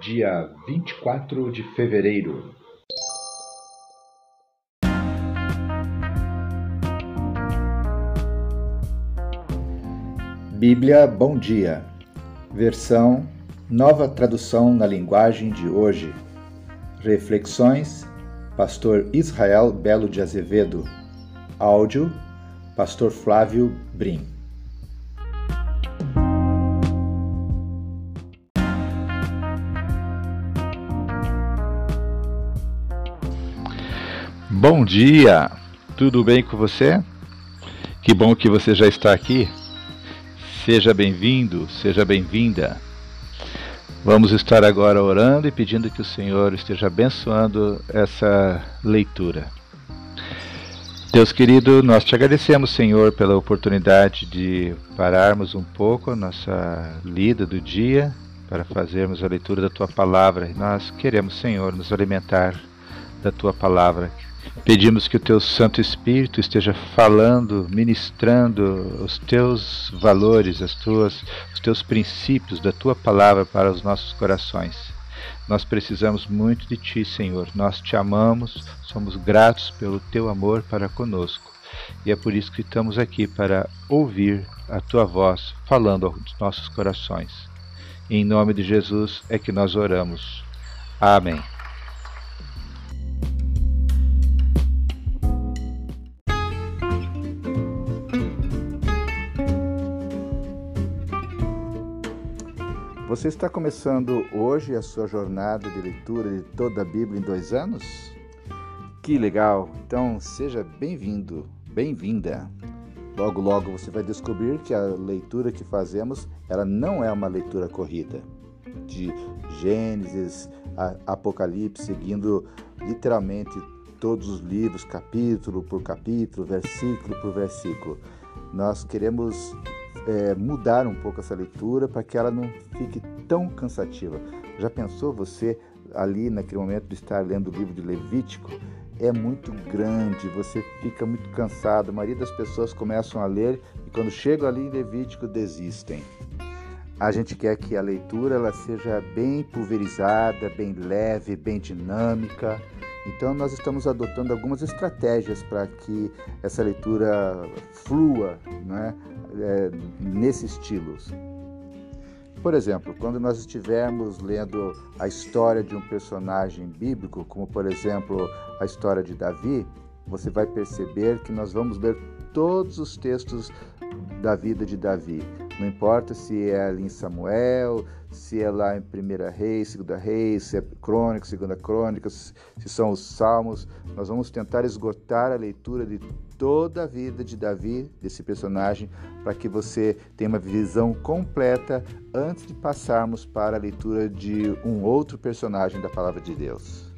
dia 24 de fevereiro. Bíblia Bom Dia, versão Nova Tradução na Linguagem de Hoje. Reflexões, Pastor Israel Belo de Azevedo. Áudio, Pastor Flávio Brim. Bom dia! Tudo bem com você? Que bom que você já está aqui. Seja bem-vindo, seja bem-vinda. Vamos estar agora orando e pedindo que o Senhor esteja abençoando essa leitura. Deus querido, nós te agradecemos, Senhor, pela oportunidade de pararmos um pouco a nossa lida do dia para fazermos a leitura da tua palavra. Nós queremos, Senhor, nos alimentar da tua palavra Pedimos que o teu Santo Espírito esteja falando, ministrando os teus valores, as tuas, os teus princípios da tua palavra para os nossos corações. Nós precisamos muito de ti, Senhor. Nós te amamos, somos gratos pelo teu amor para conosco. E é por isso que estamos aqui para ouvir a tua voz falando aos nossos corações. em nome de Jesus é que nós oramos. Amém. Você está começando hoje a sua jornada de leitura de toda a Bíblia em dois anos? Que legal! Então seja bem-vindo, bem-vinda. Logo, logo você vai descobrir que a leitura que fazemos ela não é uma leitura corrida de Gênesis, Apocalipse, seguindo literalmente todos os livros, capítulo por capítulo, versículo por versículo. Nós queremos é, mudar um pouco essa leitura para que ela não fique tão cansativa. Já pensou você ali naquele momento de estar lendo o livro de Levítico? É muito grande, você fica muito cansado. A maioria das pessoas começam a ler e quando chegam ali em Levítico desistem. A gente quer que a leitura ela seja bem pulverizada, bem leve, bem dinâmica. Então nós estamos adotando algumas estratégias para que essa leitura flua, né? é, nesse estilo. Por exemplo, quando nós estivermos lendo a história de um personagem bíblico, como por exemplo a história de Davi, você vai perceber que nós vamos ler todos os textos da vida de Davi. Não importa se é ali em Samuel, se é lá em Primeira Reis, Segunda Reis, se é Crônicas, Segunda Crônicas, se são os Salmos, nós vamos tentar esgotar a leitura de toda a vida de Davi, desse personagem, para que você tenha uma visão completa antes de passarmos para a leitura de um outro personagem da Palavra de Deus.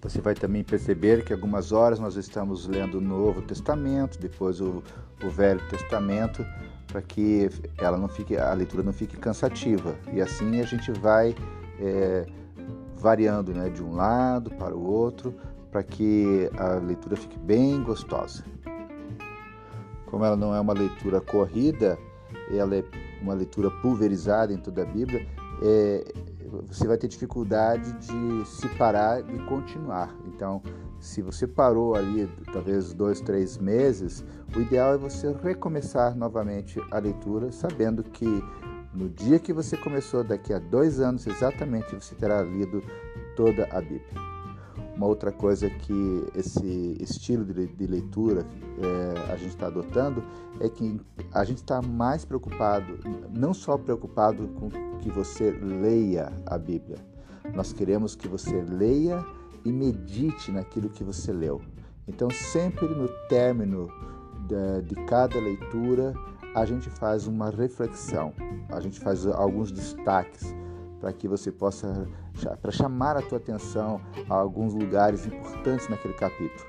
Você vai também perceber que algumas horas nós estamos lendo o Novo Testamento, depois o, o Velho Testamento, para que ela não fique, a leitura não fique cansativa. E assim a gente vai é, variando né, de um lado para o outro, para que a leitura fique bem gostosa. Como ela não é uma leitura corrida, ela é uma leitura pulverizada em toda a Bíblia, é, você vai ter dificuldade de se parar e continuar. Então, se você parou ali, talvez dois, três meses, o ideal é você recomeçar novamente a leitura, sabendo que no dia que você começou, daqui a dois anos exatamente, você terá lido toda a Bíblia. Uma outra coisa que esse estilo de leitura é, a gente está adotando é que a gente está mais preocupado, não só preocupado com que você leia a Bíblia, nós queremos que você leia e medite naquilo que você leu. Então, sempre no término de, de cada leitura, a gente faz uma reflexão, a gente faz alguns destaques para que você possa para chamar a tua atenção a alguns lugares importantes naquele capítulo.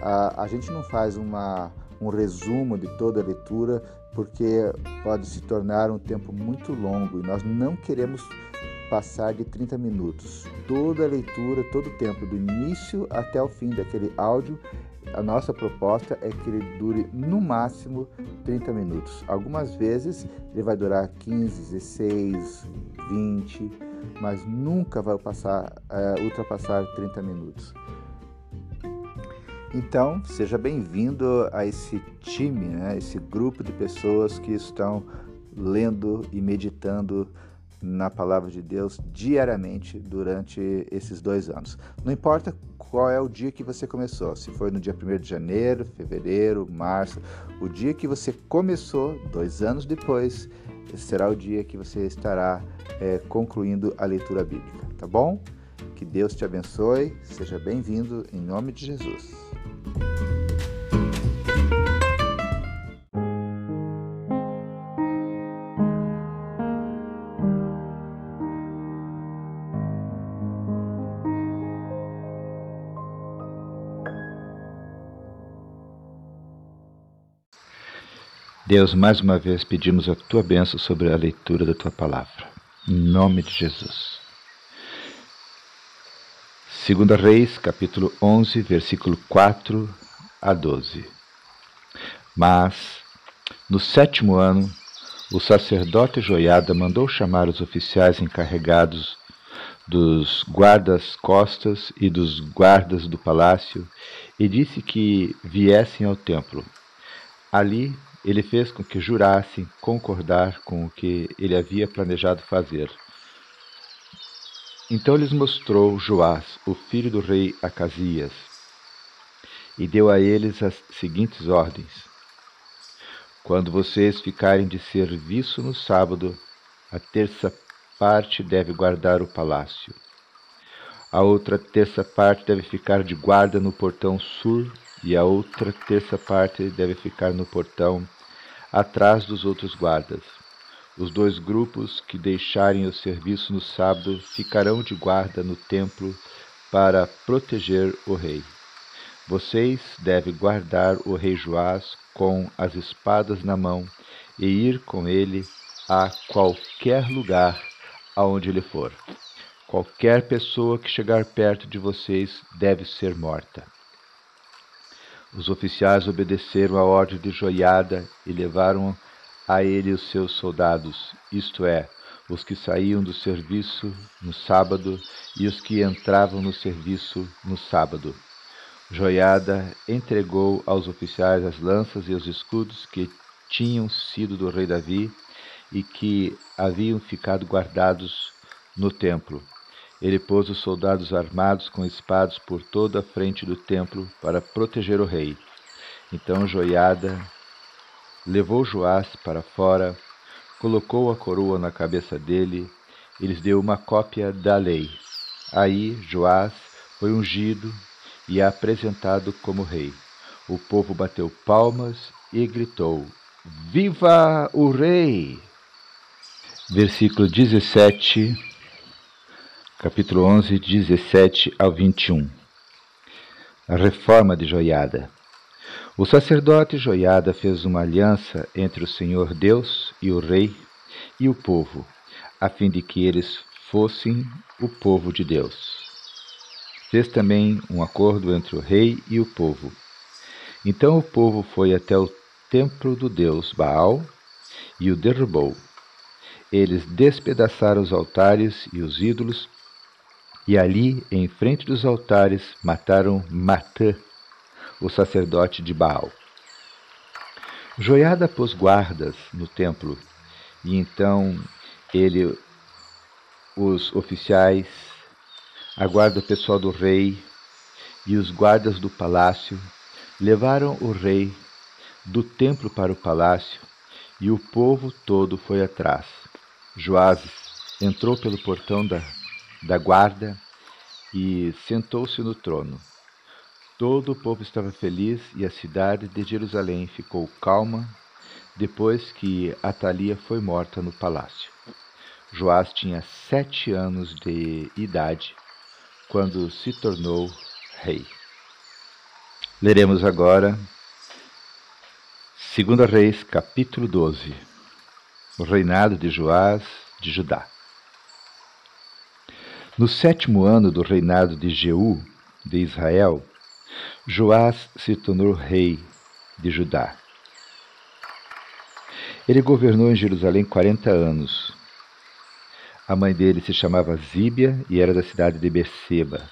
A, a gente não faz uma, um resumo de toda a leitura porque pode se tornar um tempo muito longo e nós não queremos passar de 30 minutos. Toda a leitura, todo o tempo, do início até o fim daquele áudio, a nossa proposta é que ele dure no máximo 30 minutos. Algumas vezes ele vai durar 15, 16, 20, mas nunca vai passar, uh, ultrapassar 30 minutos. Então, seja bem-vindo a esse time, né, esse grupo de pessoas que estão lendo e meditando na palavra de Deus diariamente durante esses dois anos. Não importa qual é o dia que você começou, se foi no dia 1 de janeiro, fevereiro, março, o dia que você começou, dois anos depois, será o dia que você estará é, concluindo a leitura bíblica, tá bom? Que Deus te abençoe, seja bem-vindo em nome de Jesus. Deus, mais uma vez pedimos a tua bênção sobre a leitura da tua palavra. Em nome de Jesus. Segunda Reis, capítulo 11, versículo 4 a 12. Mas, no sétimo ano, o sacerdote Joiada mandou chamar os oficiais encarregados dos guardas-costas e dos guardas do palácio e disse que viessem ao templo. Ali ele fez com que jurassem concordar com o que ele havia planejado fazer. Então lhes mostrou Joás, o filho do rei Acasias, e deu a eles as seguintes ordens: Quando vocês ficarem de serviço no sábado, a terça parte deve guardar o palácio. A outra terça parte deve ficar de guarda no portão sul e a outra terça parte deve ficar no portão atrás dos outros guardas. Os dois grupos que deixarem o serviço no sábado ficarão de guarda no templo para proteger o rei. Vocês devem guardar o rei Joás com as espadas na mão e ir com ele a qualquer lugar aonde ele for. Qualquer pessoa que chegar perto de vocês deve ser morta. Os oficiais obedeceram à ordem de Joiada e levaram a ele os seus soldados, isto é, os que saíam do serviço no sábado e os que entravam no serviço no sábado. Joiada entregou aos oficiais as lanças e os escudos que tinham sido do rei Davi e que haviam ficado guardados no templo. Ele pôs os soldados armados com espadas por toda a frente do templo para proteger o rei. Então Joiada levou Joás para fora, colocou a coroa na cabeça dele e lhes deu uma cópia da lei. Aí Joás foi ungido e apresentado como rei. O povo bateu palmas e gritou: Viva o rei! Versículo 17 capítulo 11, 17 ao 21. A reforma de Joiada. O sacerdote Joiada fez uma aliança entre o Senhor Deus e o rei e o povo, a fim de que eles fossem o povo de Deus. Fez também um acordo entre o rei e o povo. Então o povo foi até o templo do deus Baal e o derrubou. Eles despedaçaram os altares e os ídolos e ali, em frente dos altares, mataram Matã, o sacerdote de Baal. Joiada pôs guardas no templo, e então ele, os oficiais, a guarda pessoal do rei e os guardas do palácio levaram o rei do templo para o palácio, e o povo todo foi atrás. Joás entrou pelo portão da da guarda e sentou-se no trono. Todo o povo estava feliz e a cidade de Jerusalém ficou calma depois que Atalia foi morta no palácio. Joás tinha sete anos de idade quando se tornou rei. Leremos agora 2 Reis, capítulo 12, o reinado de Joás de Judá. No sétimo ano do reinado de Jeú, de Israel, Joás se tornou rei de Judá. Ele governou em Jerusalém 40 anos. A mãe dele se chamava Zíbia e era da cidade de Beceba.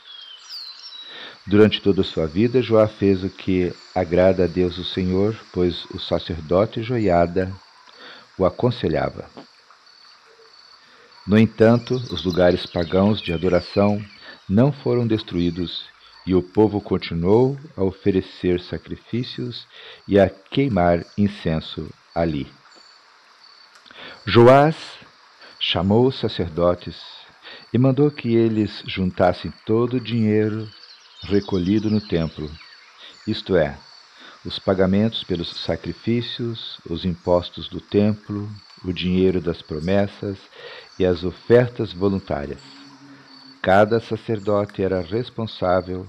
Durante toda a sua vida, Joá fez o que agrada a Deus o Senhor, pois o sacerdote Joiada o aconselhava. No entanto, os lugares pagãos de adoração não foram destruídos e o povo continuou a oferecer sacrifícios e a queimar incenso ali. Joás chamou os sacerdotes e mandou que eles juntassem todo o dinheiro recolhido no templo, isto é, os pagamentos pelos sacrifícios, os impostos do templo, o dinheiro das promessas e as ofertas voluntárias. Cada sacerdote era responsável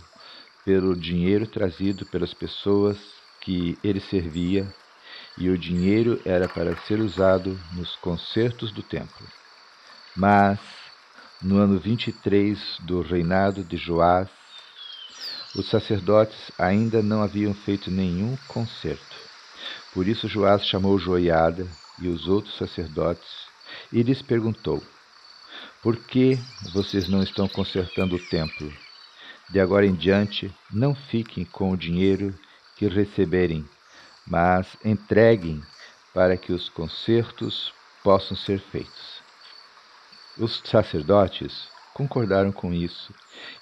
pelo dinheiro trazido pelas pessoas que ele servia e o dinheiro era para ser usado nos concertos do templo. Mas, no ano 23 do reinado de Joás, os sacerdotes ainda não haviam feito nenhum concerto. Por isso Joás chamou Joiada e os outros sacerdotes e lhes perguntou: Por que vocês não estão consertando o templo? De agora em diante, não fiquem com o dinheiro que receberem mas entreguem para que os concertos possam ser feitos. Os sacerdotes concordaram com isso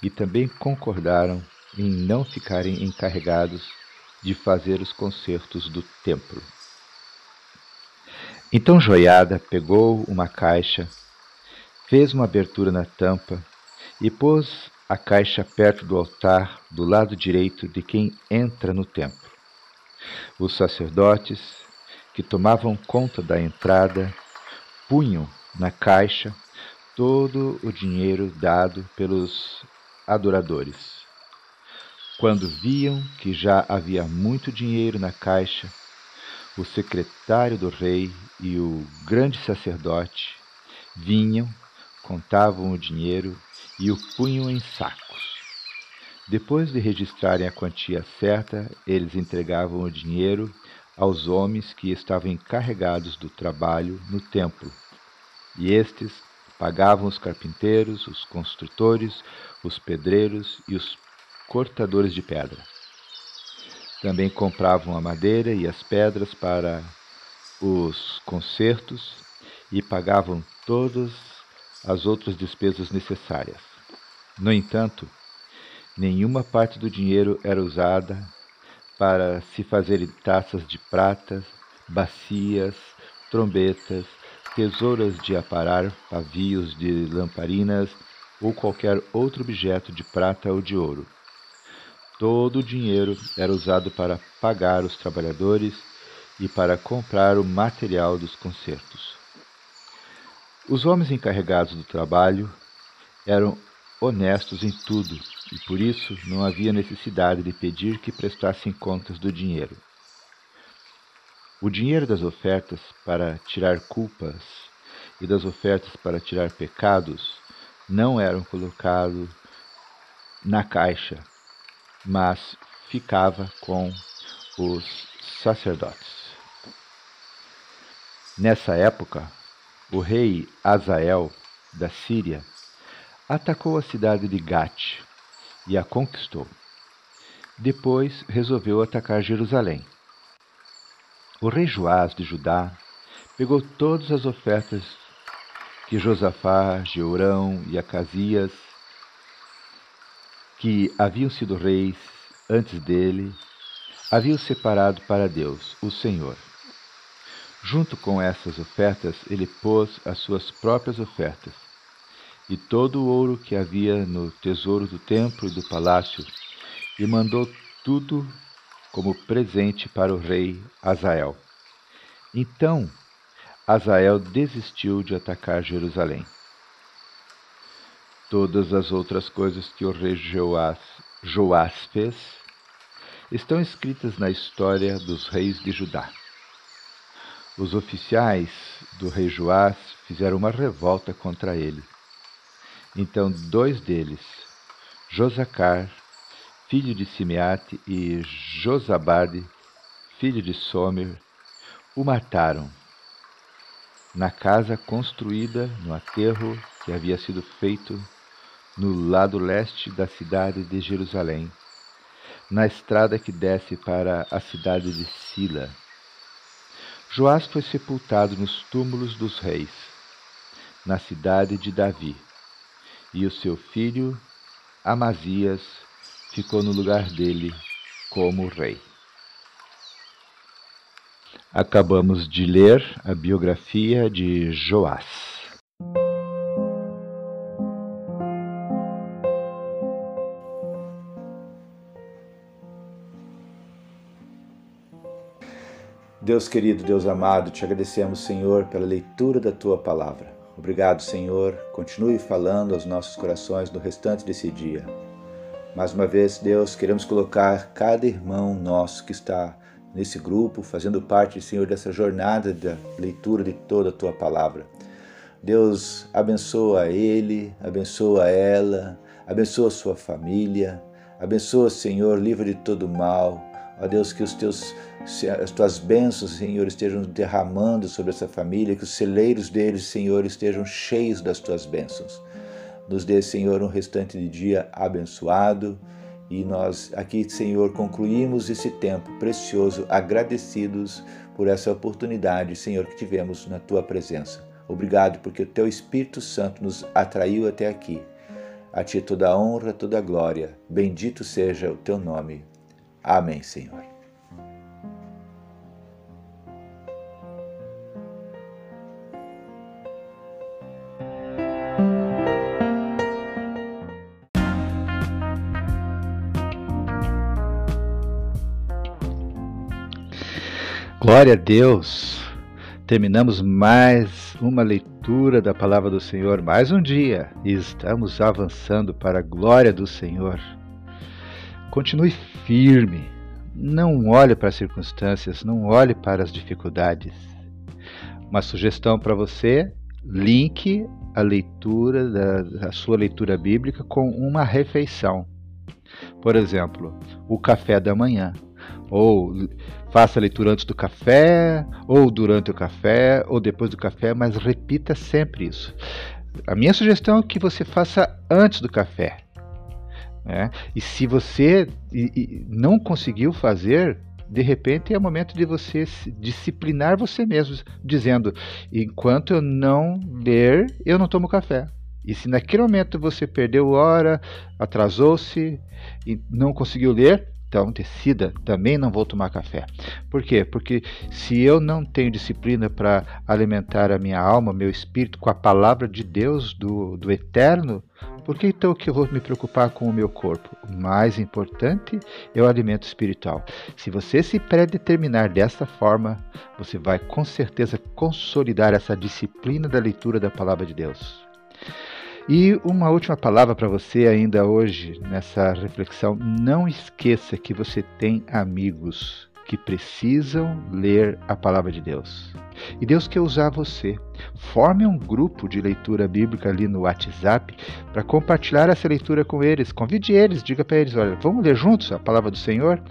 e também concordaram em não ficarem encarregados de fazer os concertos do templo. Então Joiada pegou uma caixa, fez uma abertura na tampa e pôs a caixa perto do altar do lado direito de quem entra no templo. Os sacerdotes, que tomavam conta da entrada, punham na caixa todo o dinheiro dado pelos adoradores. Quando viam que já havia muito dinheiro na caixa, o secretário do rei e o grande sacerdote vinham, contavam o dinheiro e o punham em sacos. Depois de registrarem a quantia certa, eles entregavam o dinheiro aos homens que estavam encarregados do trabalho no templo. E estes pagavam os carpinteiros, os construtores, os pedreiros e os cortadores de pedra. Também compravam a madeira e as pedras para os concertos e pagavam todas as outras despesas necessárias. No entanto, Nenhuma parte do dinheiro era usada para se fazer taças de prata, bacias, trombetas, tesouras de aparar, pavios de lamparinas ou qualquer outro objeto de prata ou de ouro. Todo o dinheiro era usado para pagar os trabalhadores e para comprar o material dos concertos. Os homens encarregados do trabalho eram honestos em tudo e por isso não havia necessidade de pedir que prestassem contas do dinheiro. O dinheiro das ofertas para tirar culpas e das ofertas para tirar pecados não eram colocados na caixa, mas ficava com os sacerdotes. Nessa época, o rei Azael da Síria atacou a cidade de Gate e a conquistou. Depois resolveu atacar Jerusalém. O rei Joás de Judá pegou todas as ofertas que Josafá, Jeurão e Acasias, que haviam sido reis antes dele, haviam separado para Deus, o Senhor. Junto com essas ofertas, ele pôs as suas próprias ofertas, e todo o ouro que havia no tesouro do templo e do palácio, e mandou tudo como presente para o rei Azael. Então Azael desistiu de atacar Jerusalém. Todas as outras coisas que o rei Joás, Joás fez estão escritas na história dos reis de Judá. Os oficiais do rei Joás fizeram uma revolta contra ele então dois deles, Josacar, filho de Simeate, e Josabade, filho de Somer, o mataram na casa construída no aterro que havia sido feito no lado leste da cidade de Jerusalém, na estrada que desce para a cidade de Sila. Joás foi sepultado nos túmulos dos reis, na cidade de Davi, e o seu filho Amazias ficou no lugar dele como rei. Acabamos de ler a biografia de Joás. Deus querido, Deus amado, te agradecemos, Senhor, pela leitura da tua palavra. Obrigado, Senhor. Continue falando aos nossos corações no restante desse dia. Mais uma vez, Deus, queremos colocar cada irmão nosso que está nesse grupo, fazendo parte, Senhor, dessa jornada da leitura de toda a tua palavra. Deus abençoa ele, abençoa ela, abençoa sua família, abençoa, Senhor, livre de todo mal. Ó Deus, que os teus, as tuas bênçãos, Senhor, estejam derramando sobre essa família, que os celeiros deles, Senhor, estejam cheios das tuas bênçãos. Nos dê, Senhor, um restante de dia abençoado e nós aqui, Senhor, concluímos esse tempo precioso, agradecidos por essa oportunidade, Senhor, que tivemos na tua presença. Obrigado porque o teu Espírito Santo nos atraiu até aqui. A ti toda a honra, toda a glória. Bendito seja o teu nome. Amém, Senhor. Glória a Deus! Terminamos mais uma leitura da palavra do Senhor, mais um dia, e estamos avançando para a glória do Senhor. Continue firme, não olhe para as circunstâncias, não olhe para as dificuldades. Uma sugestão para você: linke a leitura da a sua leitura bíblica com uma refeição. Por exemplo, o café da manhã ou faça a leitura antes do café, ou durante o café, ou depois do café, mas repita sempre isso. A minha sugestão é que você faça antes do café. Né? E se você não conseguiu fazer, de repente é o momento de você disciplinar você mesmo, dizendo: enquanto eu não ler, eu não tomo café. E se naquele momento você perdeu hora, atrasou-se não conseguiu ler, então decida, também não vou tomar café. Por quê? Porque se eu não tenho disciplina para alimentar a minha alma, meu espírito com a palavra de Deus, do, do eterno, por que então que eu vou me preocupar com o meu corpo? O mais importante é o alimento espiritual. Se você se predeterminar dessa forma, você vai com certeza consolidar essa disciplina da leitura da palavra de Deus. E uma última palavra para você ainda hoje nessa reflexão: não esqueça que você tem amigos que precisam ler a palavra de Deus. E Deus quer usar você. Forme um grupo de leitura bíblica ali no WhatsApp para compartilhar essa leitura com eles. Convide eles, diga para eles: olha, vamos ler juntos a palavra do Senhor?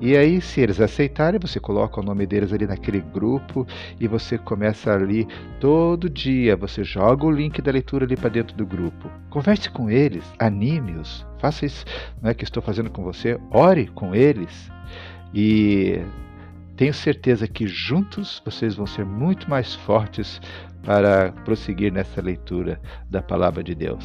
E aí, se eles aceitarem, você coloca o nome deles ali naquele grupo e você começa ali todo dia. Você joga o link da leitura ali para dentro do grupo. Converse com eles, anime-os. Faça isso não é que estou fazendo com você. Ore com eles. E tenho certeza que juntos vocês vão ser muito mais fortes para prosseguir nessa leitura da palavra de Deus.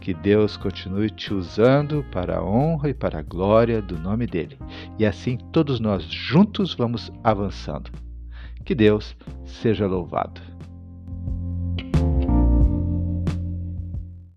Que Deus continue te usando para a honra e para a glória do nome dele. E assim todos nós juntos vamos avançando. Que Deus seja louvado.